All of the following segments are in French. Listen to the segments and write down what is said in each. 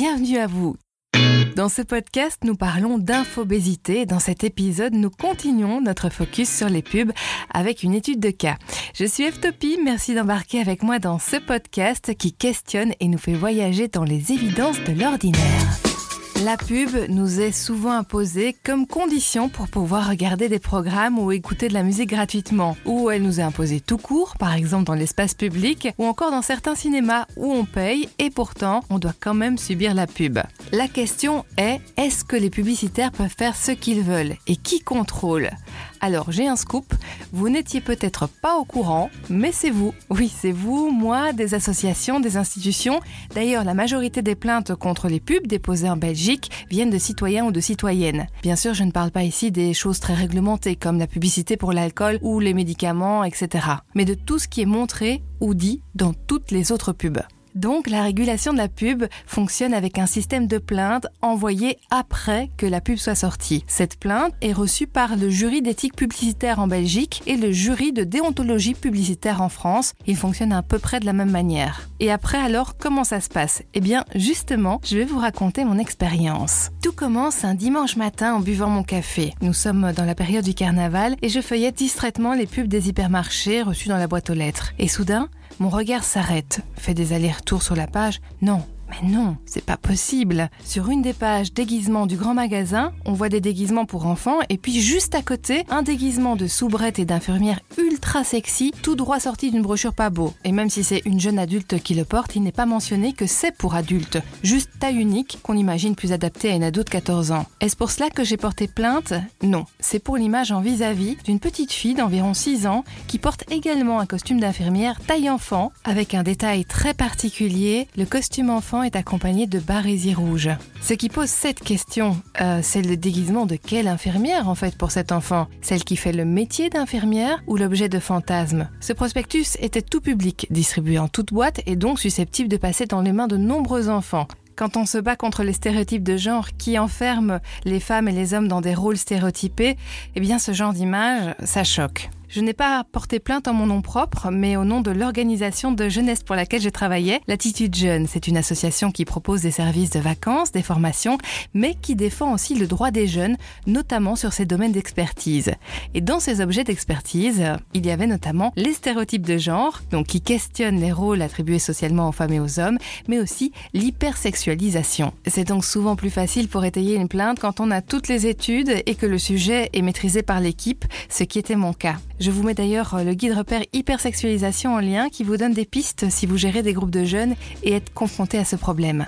bienvenue à vous. Dans ce podcast, nous parlons d'infobésité. Dans cet épisode, nous continuons notre focus sur les pubs avec une étude de cas. Je suis Eftopie, merci d'embarquer avec moi dans ce podcast qui questionne et nous fait voyager dans les évidences de l'ordinaire. La pub nous est souvent imposée comme condition pour pouvoir regarder des programmes ou écouter de la musique gratuitement. Ou elle nous est imposée tout court, par exemple dans l'espace public, ou encore dans certains cinémas où on paye et pourtant on doit quand même subir la pub. La question est, est-ce que les publicitaires peuvent faire ce qu'ils veulent et qui contrôle? Alors j'ai un scoop, vous n'étiez peut-être pas au courant, mais c'est vous. Oui, c'est vous, moi, des associations, des institutions. D'ailleurs, la majorité des plaintes contre les pubs déposées en Belgique viennent de citoyens ou de citoyennes. Bien sûr, je ne parle pas ici des choses très réglementées comme la publicité pour l'alcool ou les médicaments, etc. Mais de tout ce qui est montré ou dit dans toutes les autres pubs. Donc la régulation de la pub fonctionne avec un système de plainte envoyé après que la pub soit sortie. Cette plainte est reçue par le jury d'éthique publicitaire en Belgique et le jury de déontologie publicitaire en France. Ils fonctionnent à peu près de la même manière. Et après alors, comment ça se passe? Eh bien justement, je vais vous raconter mon expérience. Tout commence un dimanche matin en buvant mon café. Nous sommes dans la période du carnaval et je feuillette distraitement les pubs des hypermarchés reçus dans la boîte aux lettres. Et soudain, mon regard s'arrête, fait des allers-retours sur la page. Non, mais non, c'est pas possible. Sur une des pages déguisement du grand magasin, on voit des déguisements pour enfants et puis juste à côté, un déguisement de soubrette et d'infirmière ultra sexy, tout droit sorti d'une brochure pas beau. Et même si c'est une jeune adulte qui le porte, il n'est pas mentionné que c'est pour adultes. Juste taille unique qu'on imagine plus adaptée à une ado de 14 ans. Est-ce pour cela que j'ai porté plainte? Non, c'est pour l'image en vis-à-vis d'une petite fille d'environ 6 ans qui porte également un costume d'infirmière taille enfant avec un détail très particulier. Le costume enfant est accompagné de barésies rouges. Ce qui pose cette question, euh, c'est le déguisement de quelle infirmière en fait pour cet enfant? Celle qui fait le métier d'infirmière ou l'objet de fantasme Ce prospectus était tout public, distribué en toute boîte et donc susceptible de passer dans les mains de nombreux enfants quand on se bat contre les stéréotypes de genre qui enferment les femmes et les hommes dans des rôles stéréotypés, eh bien ce genre d'image, ça choque. Je n'ai pas porté plainte en mon nom propre, mais au nom de l'organisation de jeunesse pour laquelle je travaillais, L'attitude Jeune. C'est une association qui propose des services de vacances, des formations, mais qui défend aussi le droit des jeunes, notamment sur ces domaines d'expertise. Et dans ces objets d'expertise, il y avait notamment les stéréotypes de genre, donc qui questionnent les rôles attribués socialement aux femmes et aux hommes, mais aussi l'hypersexualisation. C'est donc souvent plus facile pour étayer une plainte quand on a toutes les études et que le sujet est maîtrisé par l'équipe, ce qui était mon cas. Je vous mets d'ailleurs euh, le guide repère hypersexualisation en lien qui vous donne des pistes si vous gérez des groupes de jeunes et êtes confronté à ce problème.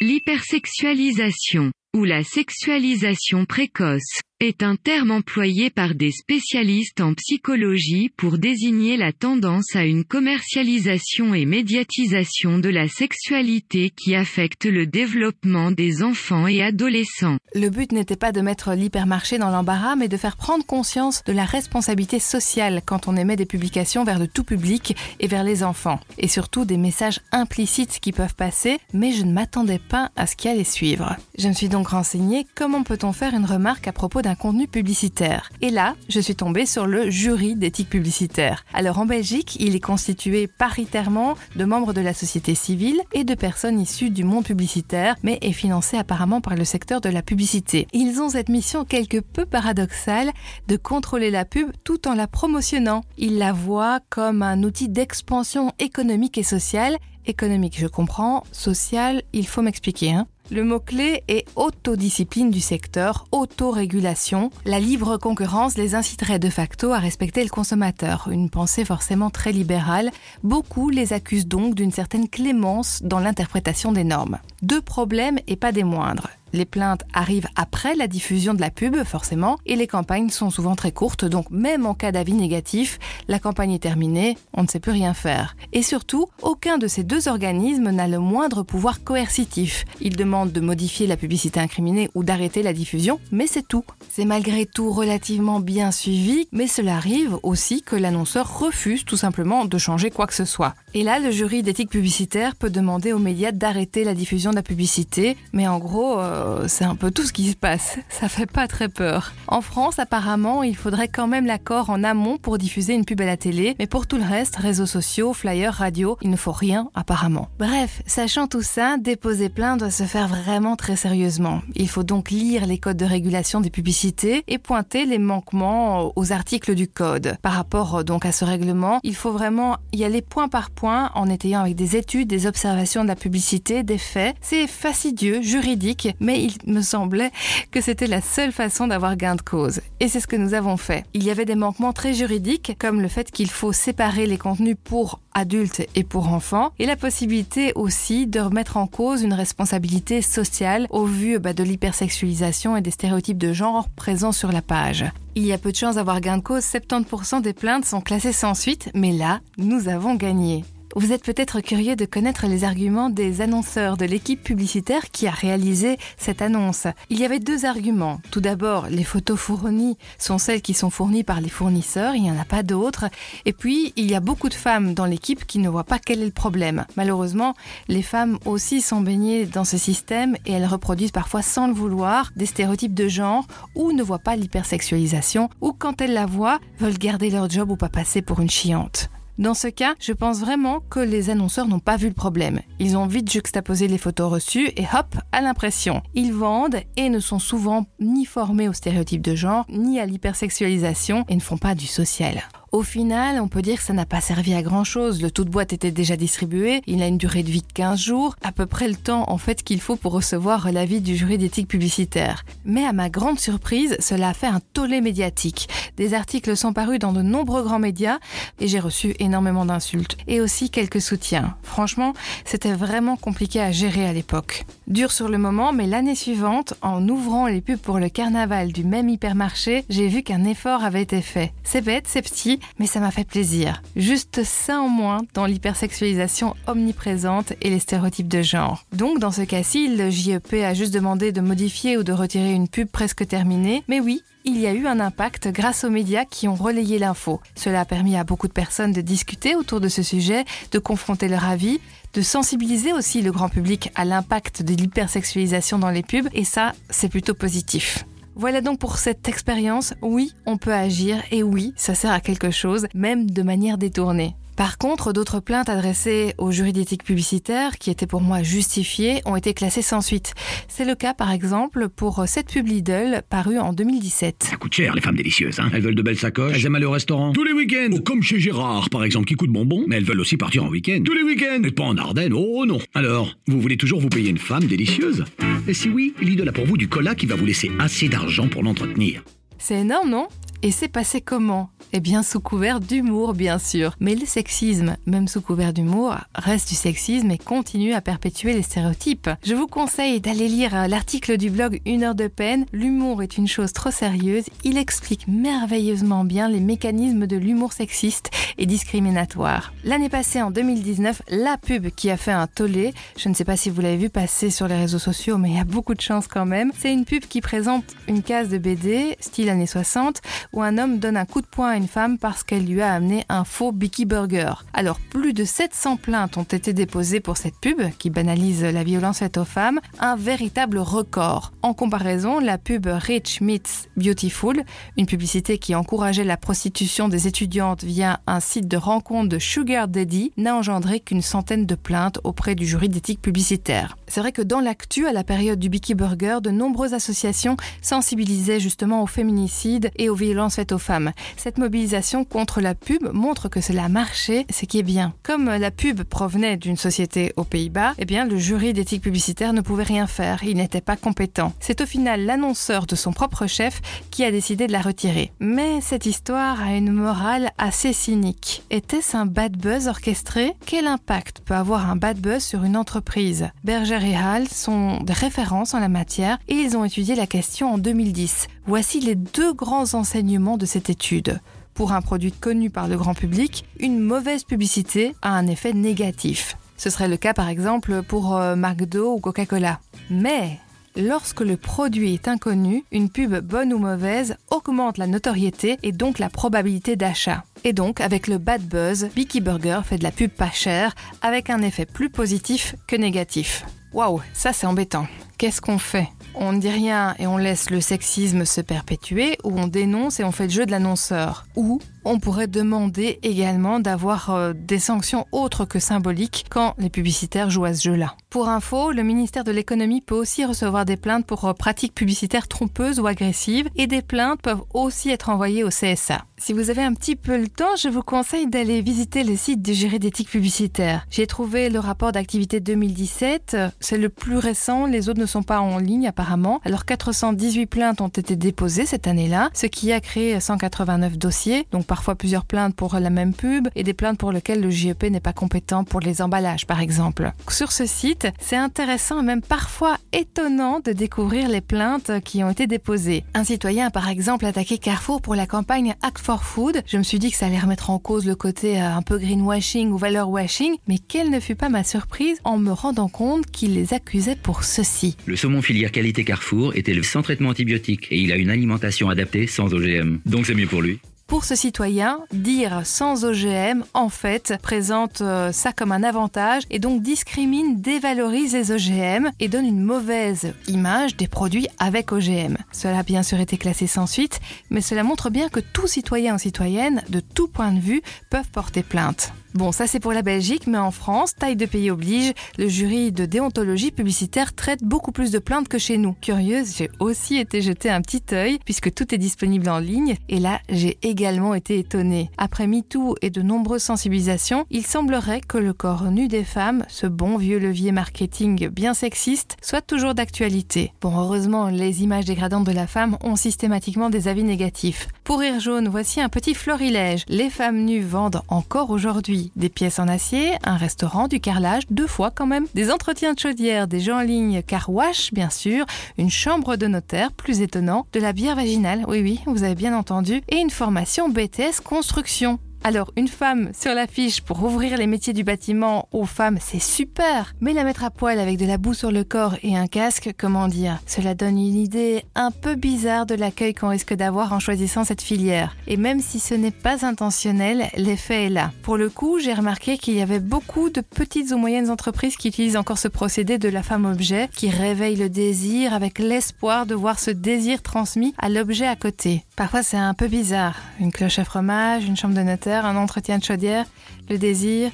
L'hypersexualisation, ou la sexualisation précoce, est un terme employé par des spécialistes en psychologie pour désigner la tendance à une commercialisation et médiatisation de la sexualité qui affecte le développement des enfants et adolescents. Le but n'était pas de mettre l'hypermarché dans l'embarras, mais de faire prendre conscience de la responsabilité sociale quand on émet des publications vers le tout public et vers les enfants. Et surtout des messages implicites qui peuvent passer, mais je ne m'attendais pas à ce qui allait suivre. Je me suis donc renseignée comment peut-on faire une remarque à propos contenu publicitaire. Et là, je suis tombée sur le jury d'éthique publicitaire. Alors en Belgique, il est constitué paritairement de membres de la société civile et de personnes issues du monde publicitaire, mais est financé apparemment par le secteur de la publicité. Ils ont cette mission quelque peu paradoxale de contrôler la pub tout en la promotionnant. Ils la voient comme un outil d'expansion économique et sociale économique, je comprends, social, il faut m'expliquer. Hein le mot-clé est autodiscipline du secteur, autorégulation. La libre concurrence les inciterait de facto à respecter le consommateur, une pensée forcément très libérale. Beaucoup les accusent donc d'une certaine clémence dans l'interprétation des normes. Deux problèmes et pas des moindres. Les plaintes arrivent après la diffusion de la pub, forcément, et les campagnes sont souvent très courtes, donc même en cas d'avis négatif, la campagne est terminée, on ne sait plus rien faire. Et surtout, aucun de ces deux organismes n'a le moindre pouvoir coercitif. Ils demandent de modifier la publicité incriminée ou d'arrêter la diffusion, mais c'est tout. C'est malgré tout relativement bien suivi, mais cela arrive aussi que l'annonceur refuse tout simplement de changer quoi que ce soit. Et là, le jury d'éthique publicitaire peut demander aux médias d'arrêter la diffusion de la publicité, mais en gros, euh, c'est un peu tout ce qui se passe. Ça fait pas très peur. En France, apparemment, il faudrait quand même l'accord en amont pour diffuser une pub à la télé, mais pour tout le reste, réseaux sociaux, flyers, radio, il ne faut rien apparemment. Bref, sachant tout ça, déposer plainte doit se faire vraiment très sérieusement. Il faut donc lire les codes de régulation des publicités et pointer les manquements aux articles du code. Par rapport donc à ce règlement, il faut vraiment y aller point par point en étayant avec des études, des observations de la publicité, des faits. C'est fastidieux, juridique, mais il me semblait que c'était la seule façon d'avoir gain de cause. Et c'est ce que nous avons fait. Il y avait des manquements très juridiques, comme le fait qu'il faut séparer les contenus pour adultes et pour enfants, et la possibilité aussi de remettre en cause une responsabilité sociale au vu bah, de l'hypersexualisation et des stéréotypes de genre présents sur la page. Il y a peu de chances d'avoir gain de cause, 70% des plaintes sont classées sans suite, mais là, nous avons gagné. Vous êtes peut-être curieux de connaître les arguments des annonceurs de l'équipe publicitaire qui a réalisé cette annonce. Il y avait deux arguments. Tout d'abord, les photos fournies sont celles qui sont fournies par les fournisseurs, il n'y en a pas d'autres. Et puis, il y a beaucoup de femmes dans l'équipe qui ne voient pas quel est le problème. Malheureusement, les femmes aussi sont baignées dans ce système et elles reproduisent parfois sans le vouloir des stéréotypes de genre ou ne voient pas l'hypersexualisation ou quand elles la voient, veulent garder leur job ou pas passer pour une chiante. Dans ce cas, je pense vraiment que les annonceurs n'ont pas vu le problème. Ils ont vite juxtaposé les photos reçues et hop, à l'impression. Ils vendent et ne sont souvent ni formés aux stéréotypes de genre, ni à l'hypersexualisation et ne font pas du social. Au final, on peut dire que ça n'a pas servi à grand chose. Le tout de boîte était déjà distribué. Il a une durée de vie de 15 jours, à peu près le temps en fait qu'il faut pour recevoir l'avis du jury d'éthique publicitaire. Mais à ma grande surprise, cela a fait un tollé médiatique. Des articles sont parus dans de nombreux grands médias et j'ai reçu énormément d'insultes et aussi quelques soutiens. Franchement, c'était vraiment compliqué à gérer à l'époque. Dur sur le moment, mais l'année suivante, en ouvrant les pubs pour le carnaval du même hypermarché, j'ai vu qu'un effort avait été fait. C'est bête, c'est petit, mais ça m'a fait plaisir. Juste ça en moins dans l'hypersexualisation omniprésente et les stéréotypes de genre. Donc dans ce cas-ci, le JEP a juste demandé de modifier ou de retirer une pub presque terminée, mais oui, il y a eu un impact grâce aux médias qui ont relayé l'info. Cela a permis à beaucoup de personnes de discuter autour de ce sujet, de confronter leur avis, de sensibiliser aussi le grand public à l'impact de l'hypersexualisation dans les pubs, et ça, c'est plutôt positif. Voilà donc pour cette expérience, oui, on peut agir et oui, ça sert à quelque chose, même de manière détournée. Par contre, d'autres plaintes adressées au jury d'éthique publicitaire, qui étaient pour moi justifiées, ont été classées sans suite. C'est le cas, par exemple, pour cette pub Lidl parue en 2017. Ça coûte cher, les femmes délicieuses, hein Elles veulent de belles sacoches, elles aiment aller au restaurant. Tous les week-ends Ou comme chez Gérard, par exemple, qui coûte bonbon, mais elles veulent aussi partir en week-end. Tous les week-ends Et pas en Ardennes, oh non Alors, vous voulez toujours vous payer une femme délicieuse? Et si oui, Lidl a pour vous du cola qui va vous laisser assez d'argent pour l'entretenir. C'est énorme, non? Et c'est passé comment? Eh bien, sous couvert d'humour, bien sûr. Mais le sexisme, même sous couvert d'humour, reste du sexisme et continue à perpétuer les stéréotypes. Je vous conseille d'aller lire l'article du blog Une heure de peine. L'humour est une chose trop sérieuse. Il explique merveilleusement bien les mécanismes de l'humour sexiste et discriminatoire. L'année passée, en 2019, la pub qui a fait un tollé, je ne sais pas si vous l'avez vu passer sur les réseaux sociaux, mais il y a beaucoup de chance quand même. C'est une pub qui présente une case de BD, style années 60, où un homme donne un coup de poing à une femme parce qu'elle lui a amené un faux Bicky Burger. Alors, plus de 700 plaintes ont été déposées pour cette pub qui banalise la violence faite aux femmes, un véritable record. En comparaison, la pub Rich Meets Beautiful, une publicité qui encourageait la prostitution des étudiantes via un site de rencontre de Sugar Daddy, n'a engendré qu'une centaine de plaintes auprès du jury d'éthique publicitaire. C'est vrai que dans l'actu, à la période du Bicky Burger, de nombreuses associations sensibilisaient justement au féminicide et aux violences faites aux femmes. Cette mobilisation contre la pub montre que cela marchait, ce qui est bien. Comme la pub provenait d'une société aux Pays-Bas, eh bien le jury d'éthique publicitaire ne pouvait rien faire, il n'était pas compétent. C'est au final l'annonceur de son propre chef qui a décidé de la retirer. Mais cette histoire a une morale assez cynique. Était-ce un bad buzz orchestré? Quel impact peut avoir un bad buzz sur une entreprise? Berger et Hall sont des références en la matière et ils ont étudié la question en 2010. Voici les deux grands enseignements de cette étude pour un produit connu par le grand public, une mauvaise publicité a un effet négatif. Ce serait le cas par exemple pour euh, McDo ou Coca-Cola. Mais lorsque le produit est inconnu, une pub bonne ou mauvaise augmente la notoriété et donc la probabilité d'achat. Et donc, avec le bad buzz, Bicky Burger fait de la pub pas chère avec un effet plus positif que négatif. Waouh, ça c'est embêtant. Qu'est-ce qu'on fait? On ne dit rien et on laisse le sexisme se perpétuer, ou on dénonce et on fait le jeu de l'annonceur. Ou on pourrait demander également d'avoir euh, des sanctions autres que symboliques quand les publicitaires jouent à ce jeu-là. Pour info, le ministère de l'économie peut aussi recevoir des plaintes pour euh, pratiques publicitaires trompeuses ou agressives et des plaintes peuvent aussi être envoyées au CSA. Si vous avez un petit peu le temps, je vous conseille d'aller visiter le site du jury d'éthique publicitaire. J'ai trouvé le rapport d'activité 2017, c'est le plus récent, les autres ne sont pas en ligne apparemment. Alors 418 plaintes ont été déposées cette année-là, ce qui a créé 189 dossiers, donc parfois plusieurs plaintes pour la même pub et des plaintes pour lesquelles le JEP n'est pas compétent pour les emballages par exemple. Sur ce site, c'est intéressant et même parfois étonnant de découvrir les plaintes qui ont été déposées. Un citoyen a par exemple attaqué Carrefour pour la campagne Act for Food. Je me suis dit que ça allait remettre en cause le côté euh, un peu greenwashing ou valeur washing, mais quelle ne fut pas ma surprise en me rendant compte qu'il les accusait pour ceci. Le saumon filière qualité Carrefour était le sans traitement antibiotique et il a une alimentation adaptée sans OGM. Donc c'est mieux pour lui. Pour ce citoyen, dire sans OGM, en fait, présente euh, ça comme un avantage et donc discrimine, dévalorise les OGM et donne une mauvaise image des produits avec OGM. Cela a bien sûr été classé sans suite, mais cela montre bien que tout citoyen ou citoyenne, de tout point de vue, peuvent porter plainte. Bon, ça c'est pour la Belgique, mais en France, taille de pays oblige, le jury de déontologie publicitaire traite beaucoup plus de plaintes que chez nous. Curieuse, j'ai aussi été jeter un petit œil, puisque tout est disponible en ligne, et là, j'ai également été étonnée. Après MeToo et de nombreuses sensibilisations, il semblerait que le corps nu des femmes, ce bon vieux levier marketing bien sexiste, soit toujours d'actualité. Bon, heureusement, les images dégradantes de la femme ont systématiquement des avis négatifs. Pour Rire Jaune, voici un petit florilège. Les femmes nues vendent encore aujourd'hui des pièces en acier, un restaurant, du carrelage, deux fois quand même, des entretiens de chaudière, des jeux en ligne, car wash bien sûr, une chambre de notaire, plus étonnant, de la bière vaginale, oui oui, vous avez bien entendu, et une formation BTS construction. Alors, une femme sur l'affiche pour ouvrir les métiers du bâtiment aux femmes, c'est super. Mais la mettre à poil avec de la boue sur le corps et un casque, comment dire? Cela donne une idée un peu bizarre de l'accueil qu'on risque d'avoir en choisissant cette filière. Et même si ce n'est pas intentionnel, l'effet est là. Pour le coup, j'ai remarqué qu'il y avait beaucoup de petites ou moyennes entreprises qui utilisent encore ce procédé de la femme objet, qui réveille le désir avec l'espoir de voir ce désir transmis à l'objet à côté. Parfois, c'est un peu bizarre. Une cloche à fromage, une chambre de notaire, un entretien de chaudière, le désir.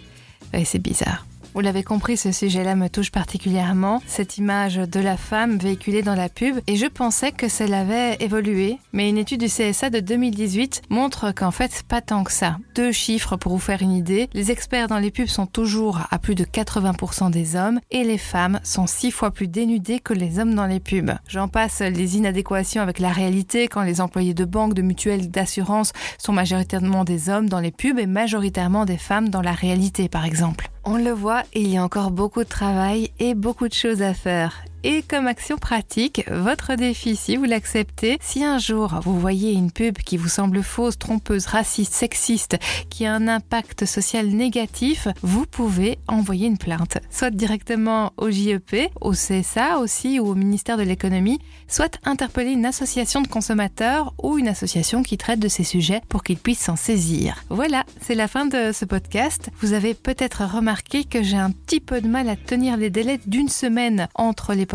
C'est bizarre. Vous l'avez compris, ce sujet-là me touche particulièrement, cette image de la femme véhiculée dans la pub, et je pensais que cela avait évolué, mais une étude du CSA de 2018 montre qu'en fait, pas tant que ça. Deux chiffres pour vous faire une idée, les experts dans les pubs sont toujours à plus de 80% des hommes, et les femmes sont six fois plus dénudées que les hommes dans les pubs. J'en passe les inadéquations avec la réalité quand les employés de banque, de mutuelles, d'assurance sont majoritairement des hommes dans les pubs et majoritairement des femmes dans la réalité par exemple. On le voit, il y a encore beaucoup de travail et beaucoup de choses à faire. Et comme action pratique, votre défi, si vous l'acceptez, si un jour vous voyez une pub qui vous semble fausse, trompeuse, raciste, sexiste, qui a un impact social négatif, vous pouvez envoyer une plainte, soit directement au JEP, au CSA aussi ou au ministère de l'économie, soit interpeller une association de consommateurs ou une association qui traite de ces sujets pour qu'ils puissent s'en saisir. Voilà, c'est la fin de ce podcast. Vous avez peut-être remarqué que j'ai un petit peu de mal à tenir les délais d'une semaine entre les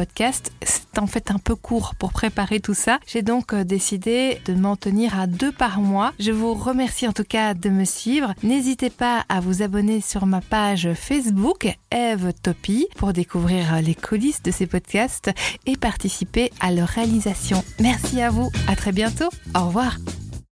C'est en fait un peu court pour préparer tout ça. J'ai donc euh, décidé de m'en tenir à deux par mois. Je vous remercie en tout cas de me suivre. N'hésitez pas à vous abonner sur ma page Facebook Eve Topi pour découvrir les coulisses de ces podcasts et participer à leur réalisation. Merci à vous. À très bientôt. Au revoir.